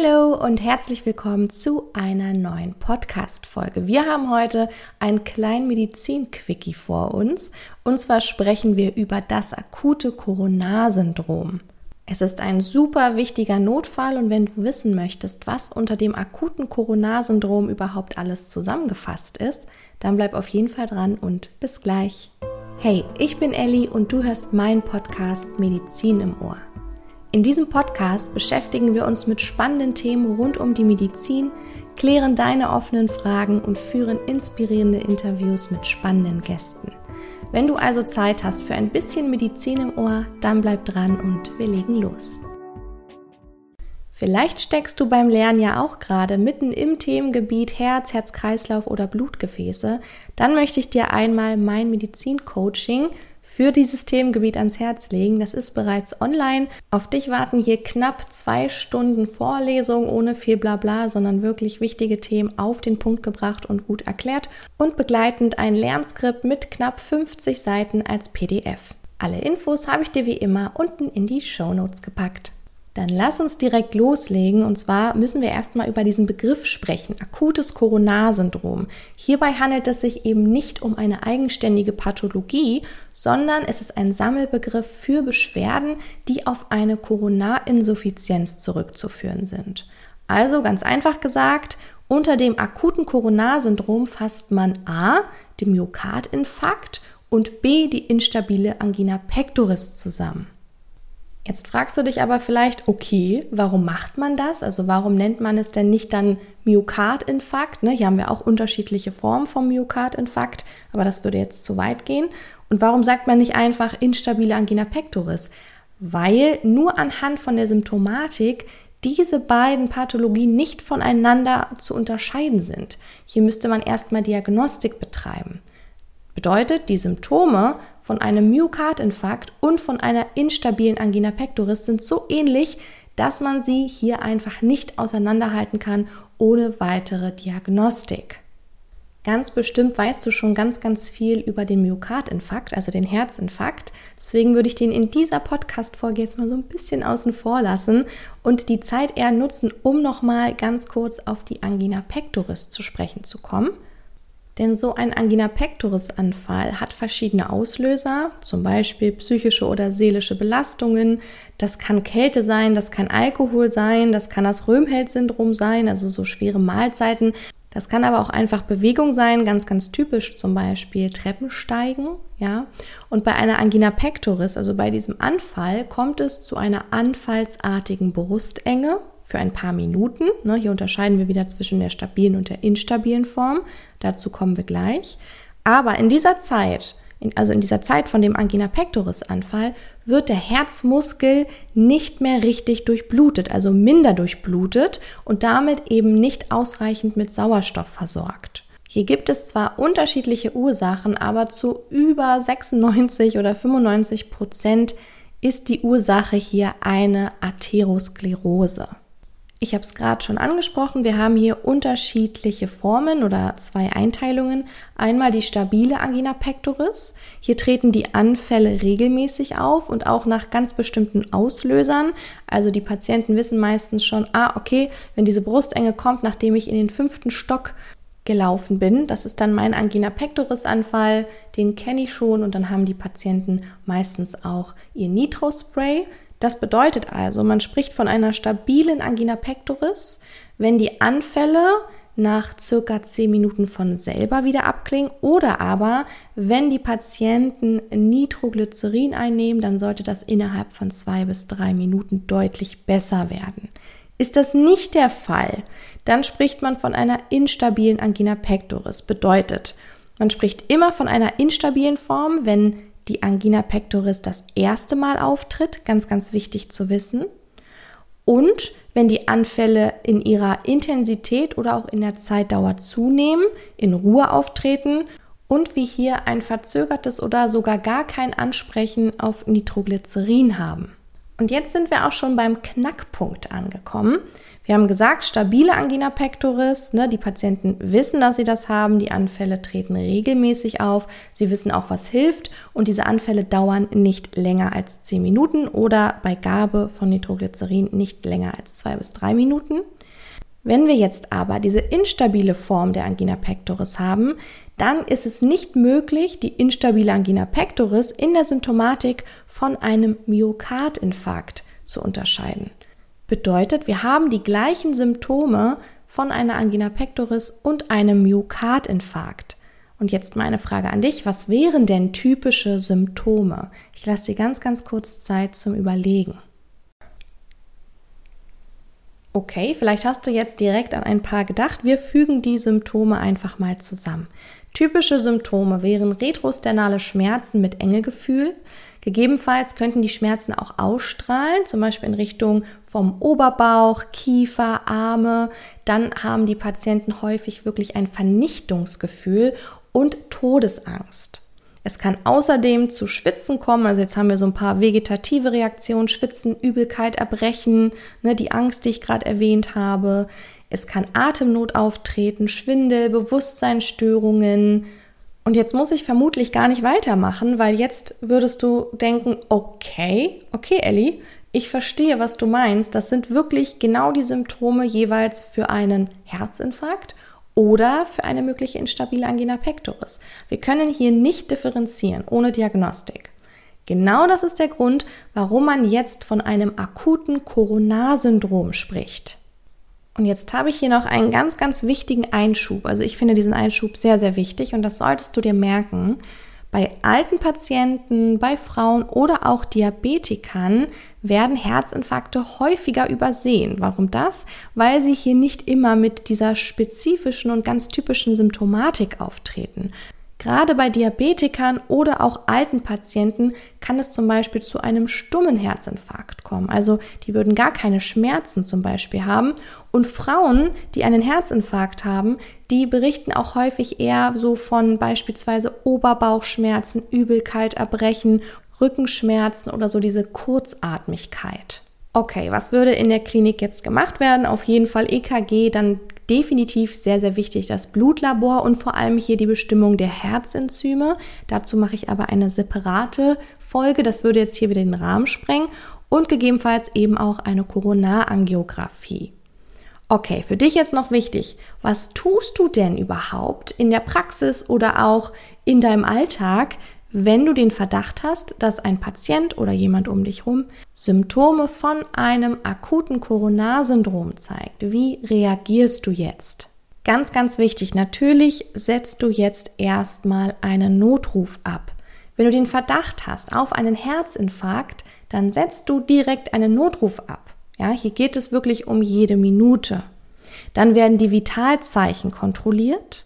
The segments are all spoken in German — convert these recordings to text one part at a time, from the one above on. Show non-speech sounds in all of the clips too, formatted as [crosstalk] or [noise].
Hallo und herzlich willkommen zu einer neuen Podcast-Folge. Wir haben heute einen kleinen Medizin-Quickie vor uns. Und zwar sprechen wir über das akute Coronarsyndrom. Es ist ein super wichtiger Notfall und wenn du wissen möchtest, was unter dem akuten Coronarsyndrom überhaupt alles zusammengefasst ist, dann bleib auf jeden Fall dran und bis gleich. Hey, ich bin Ellie und du hörst meinen Podcast Medizin im Ohr. In diesem Podcast beschäftigen wir uns mit spannenden Themen rund um die Medizin, klären deine offenen Fragen und führen inspirierende Interviews mit spannenden Gästen. Wenn du also Zeit hast für ein bisschen Medizin im Ohr, dann bleib dran und wir legen los. Vielleicht steckst du beim Lernen ja auch gerade mitten im Themengebiet Herz, Herz-Kreislauf oder Blutgefäße. Dann möchte ich dir einmal mein Medizin-Coaching für dieses Themengebiet ans Herz legen. Das ist bereits online. Auf dich warten hier knapp zwei Stunden Vorlesung ohne viel Blabla, sondern wirklich wichtige Themen auf den Punkt gebracht und gut erklärt und begleitend ein Lernskript mit knapp 50 Seiten als PDF. Alle Infos habe ich dir wie immer unten in die Show Notes gepackt. Dann lass uns direkt loslegen. Und zwar müssen wir erstmal über diesen Begriff sprechen, akutes Coronarsyndrom. Hierbei handelt es sich eben nicht um eine eigenständige Pathologie, sondern es ist ein Sammelbegriff für Beschwerden, die auf eine Koronarinsuffizienz zurückzuführen sind. Also ganz einfach gesagt, unter dem akuten Coronarsyndrom fasst man A, den Myokardinfarkt und B, die instabile Angina pectoris zusammen. Jetzt fragst du dich aber vielleicht, okay, warum macht man das? Also warum nennt man es denn nicht dann Myokardinfarkt? Ne? Hier haben wir auch unterschiedliche Formen vom Myokardinfarkt, aber das würde jetzt zu weit gehen. Und warum sagt man nicht einfach instabile Angina pectoris? Weil nur anhand von der Symptomatik diese beiden Pathologien nicht voneinander zu unterscheiden sind. Hier müsste man erstmal Diagnostik betreiben. Bedeutet, die Symptome von einem Myokardinfarkt und von einer instabilen Angina pectoris sind so ähnlich, dass man sie hier einfach nicht auseinanderhalten kann ohne weitere Diagnostik. Ganz bestimmt weißt du schon ganz, ganz viel über den Myokardinfarkt, also den Herzinfarkt. Deswegen würde ich den in dieser Podcast-Folge jetzt mal so ein bisschen außen vor lassen und die Zeit eher nutzen, um nochmal ganz kurz auf die Angina pectoris zu sprechen zu kommen. Denn so ein Angina pectoris Anfall hat verschiedene Auslöser, zum Beispiel psychische oder seelische Belastungen. Das kann Kälte sein, das kann Alkohol sein, das kann das Röhmheld-Syndrom sein, also so schwere Mahlzeiten. Das kann aber auch einfach Bewegung sein, ganz, ganz typisch zum Beispiel Treppensteigen, ja. Und bei einer Angina pectoris, also bei diesem Anfall, kommt es zu einer anfallsartigen Brustenge, für ein paar Minuten. Ne, hier unterscheiden wir wieder zwischen der stabilen und der instabilen Form. Dazu kommen wir gleich. Aber in dieser Zeit, in, also in dieser Zeit von dem Angina pectoris Anfall, wird der Herzmuskel nicht mehr richtig durchblutet, also minder durchblutet und damit eben nicht ausreichend mit Sauerstoff versorgt. Hier gibt es zwar unterschiedliche Ursachen, aber zu über 96 oder 95 Prozent ist die Ursache hier eine Atherosklerose. Ich habe es gerade schon angesprochen, wir haben hier unterschiedliche Formen oder zwei Einteilungen. Einmal die stabile Angina pectoris. Hier treten die Anfälle regelmäßig auf und auch nach ganz bestimmten Auslösern. Also die Patienten wissen meistens schon, ah, okay, wenn diese Brustenge kommt, nachdem ich in den fünften Stock gelaufen bin, das ist dann mein Angina pectoris Anfall, den kenne ich schon und dann haben die Patienten meistens auch ihr Nitrospray. Das bedeutet also, man spricht von einer stabilen Angina pectoris, wenn die Anfälle nach circa 10 Minuten von selber wieder abklingen oder aber wenn die Patienten Nitroglycerin einnehmen, dann sollte das innerhalb von zwei bis drei Minuten deutlich besser werden. Ist das nicht der Fall, dann spricht man von einer instabilen Angina pectoris. Bedeutet, man spricht immer von einer instabilen Form, wenn die Angina pectoris das erste Mal auftritt, ganz, ganz wichtig zu wissen. Und wenn die Anfälle in ihrer Intensität oder auch in der Zeitdauer zunehmen, in Ruhe auftreten und wir hier ein verzögertes oder sogar gar kein Ansprechen auf Nitroglycerin haben. Und jetzt sind wir auch schon beim Knackpunkt angekommen. Wir haben gesagt, stabile Angina pectoris, ne, die Patienten wissen, dass sie das haben, die Anfälle treten regelmäßig auf, sie wissen auch, was hilft und diese Anfälle dauern nicht länger als 10 Minuten oder bei Gabe von Nitroglycerin nicht länger als 2 bis 3 Minuten. Wenn wir jetzt aber diese instabile Form der Angina pectoris haben, dann ist es nicht möglich, die instabile Angina pectoris in der Symptomatik von einem Myokardinfarkt zu unterscheiden. Bedeutet, wir haben die gleichen Symptome von einer Angina pectoris und einem Myokardinfarkt. Und jetzt meine Frage an dich, was wären denn typische Symptome? Ich lasse dir ganz, ganz kurz Zeit zum Überlegen. Okay, vielleicht hast du jetzt direkt an ein paar gedacht. Wir fügen die Symptome einfach mal zusammen. Typische Symptome wären retrosternale Schmerzen mit Engegefühl, Gegebenenfalls könnten die Schmerzen auch ausstrahlen, zum Beispiel in Richtung vom Oberbauch, Kiefer, Arme. Dann haben die Patienten häufig wirklich ein Vernichtungsgefühl und Todesangst. Es kann außerdem zu Schwitzen kommen. Also jetzt haben wir so ein paar vegetative Reaktionen, Schwitzen, Übelkeit, Erbrechen, ne, die Angst, die ich gerade erwähnt habe. Es kann Atemnot auftreten, Schwindel, Bewusstseinsstörungen, und jetzt muss ich vermutlich gar nicht weitermachen, weil jetzt würdest du denken, okay, okay, Ellie, ich verstehe, was du meinst. Das sind wirklich genau die Symptome jeweils für einen Herzinfarkt oder für eine mögliche instabile Angina pectoris. Wir können hier nicht differenzieren ohne Diagnostik. Genau das ist der Grund, warum man jetzt von einem akuten Coronarsyndrom spricht. Und jetzt habe ich hier noch einen ganz, ganz wichtigen Einschub. Also ich finde diesen Einschub sehr, sehr wichtig und das solltest du dir merken. Bei alten Patienten, bei Frauen oder auch Diabetikern werden Herzinfarkte häufiger übersehen. Warum das? Weil sie hier nicht immer mit dieser spezifischen und ganz typischen Symptomatik auftreten. Gerade bei Diabetikern oder auch alten Patienten kann es zum Beispiel zu einem stummen Herzinfarkt kommen. Also die würden gar keine Schmerzen zum Beispiel haben. Und Frauen, die einen Herzinfarkt haben, die berichten auch häufig eher so von beispielsweise Oberbauchschmerzen, Übelkeit, Erbrechen, Rückenschmerzen oder so diese Kurzatmigkeit. Okay, was würde in der Klinik jetzt gemacht werden? Auf jeden Fall EKG, dann definitiv sehr, sehr wichtig das Blutlabor und vor allem hier die Bestimmung der Herzenzyme. Dazu mache ich aber eine separate Folge. Das würde jetzt hier wieder den Rahmen sprengen und gegebenenfalls eben auch eine Koronarangiographie. Okay, für dich jetzt noch wichtig, was tust du denn überhaupt in der Praxis oder auch in deinem Alltag, wenn du den Verdacht hast, dass ein Patient oder jemand um dich herum Symptome von einem akuten Coronarsyndrom zeigt. Wie reagierst du jetzt? Ganz, ganz wichtig, natürlich setzt du jetzt erstmal einen Notruf ab. Wenn du den Verdacht hast auf einen Herzinfarkt, dann setzt du direkt einen Notruf ab. Ja, hier geht es wirklich um jede Minute. Dann werden die Vitalzeichen kontrolliert.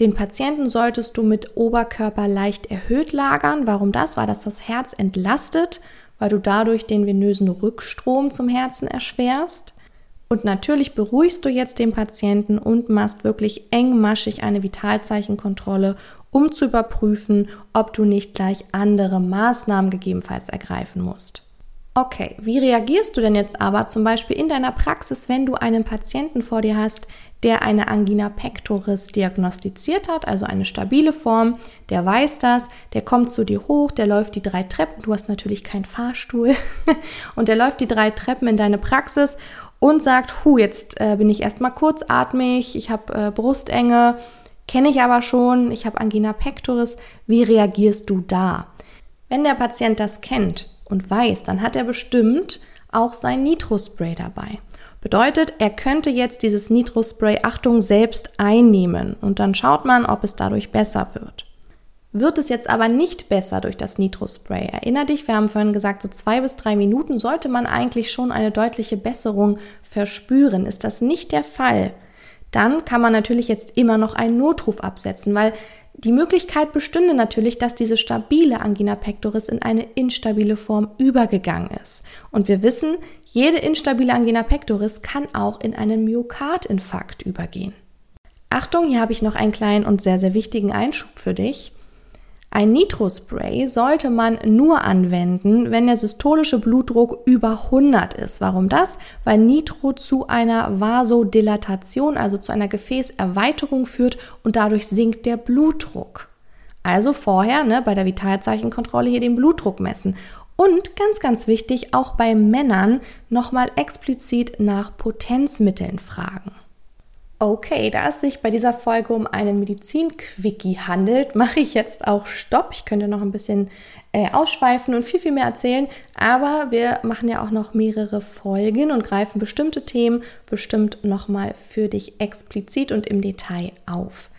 Den Patienten solltest du mit Oberkörper leicht erhöht lagern. Warum das? Weil das das Herz entlastet, weil du dadurch den venösen Rückstrom zum Herzen erschwerst. Und natürlich beruhigst du jetzt den Patienten und machst wirklich engmaschig eine Vitalzeichenkontrolle, um zu überprüfen, ob du nicht gleich andere Maßnahmen gegebenenfalls ergreifen musst. Okay, wie reagierst du denn jetzt aber zum Beispiel in deiner Praxis, wenn du einen Patienten vor dir hast, der eine Angina pectoris diagnostiziert hat, also eine stabile Form, der weiß das, der kommt zu dir hoch, der läuft die drei Treppen, du hast natürlich keinen Fahrstuhl, [laughs] und der läuft die drei Treppen in deine Praxis und sagt, hu, jetzt äh, bin ich erstmal kurzatmig, ich habe äh, Brustenge, kenne ich aber schon, ich habe Angina pectoris, wie reagierst du da? Wenn der Patient das kennt und weiß, dann hat er bestimmt auch sein Nitrospray dabei. Bedeutet, er könnte jetzt dieses Nitrospray, Achtung, selbst einnehmen und dann schaut man, ob es dadurch besser wird. Wird es jetzt aber nicht besser durch das Nitrospray? Erinner dich, wir haben vorhin gesagt, so zwei bis drei Minuten sollte man eigentlich schon eine deutliche Besserung verspüren. Ist das nicht der Fall? Dann kann man natürlich jetzt immer noch einen Notruf absetzen, weil die Möglichkeit bestünde natürlich, dass diese stabile Angina pectoris in eine instabile Form übergegangen ist. Und wir wissen, jede instabile Angina pectoris kann auch in einen Myokardinfarkt übergehen. Achtung, hier habe ich noch einen kleinen und sehr, sehr wichtigen Einschub für dich. Ein Nitrospray sollte man nur anwenden, wenn der systolische Blutdruck über 100 ist. Warum das? Weil Nitro zu einer Vasodilatation, also zu einer Gefäßerweiterung führt und dadurch sinkt der Blutdruck. Also vorher ne, bei der Vitalzeichenkontrolle hier den Blutdruck messen. Und ganz, ganz wichtig, auch bei Männern nochmal explizit nach Potenzmitteln fragen. Okay, da es sich bei dieser Folge um einen Medizin-Quickie handelt, mache ich jetzt auch Stopp. Ich könnte noch ein bisschen äh, ausschweifen und viel, viel mehr erzählen, aber wir machen ja auch noch mehrere Folgen und greifen bestimmte Themen bestimmt nochmal für dich explizit und im Detail auf.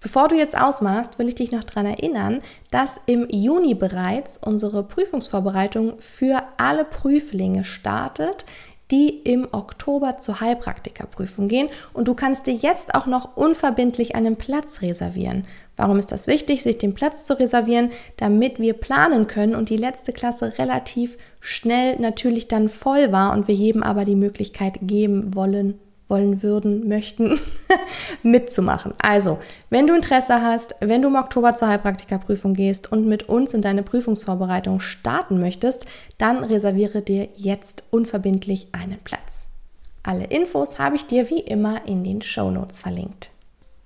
Bevor du jetzt ausmachst, will ich dich noch daran erinnern, dass im Juni bereits unsere Prüfungsvorbereitung für alle Prüflinge startet die im Oktober zur Heilpraktikerprüfung gehen und du kannst dir jetzt auch noch unverbindlich einen Platz reservieren. Warum ist das wichtig, sich den Platz zu reservieren? Damit wir planen können und die letzte Klasse relativ schnell natürlich dann voll war und wir jedem aber die Möglichkeit geben wollen, wollen würden, möchten, [laughs] mitzumachen. Also, wenn du Interesse hast, wenn du im Oktober zur Heilpraktikerprüfung gehst und mit uns in deine Prüfungsvorbereitung starten möchtest, dann reserviere dir jetzt unverbindlich einen Platz. Alle Infos habe ich dir wie immer in den Show Notes verlinkt.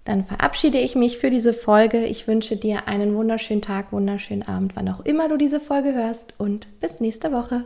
Dann verabschiede ich mich für diese Folge. Ich wünsche dir einen wunderschönen Tag, wunderschönen Abend, wann auch immer du diese Folge hörst und bis nächste Woche.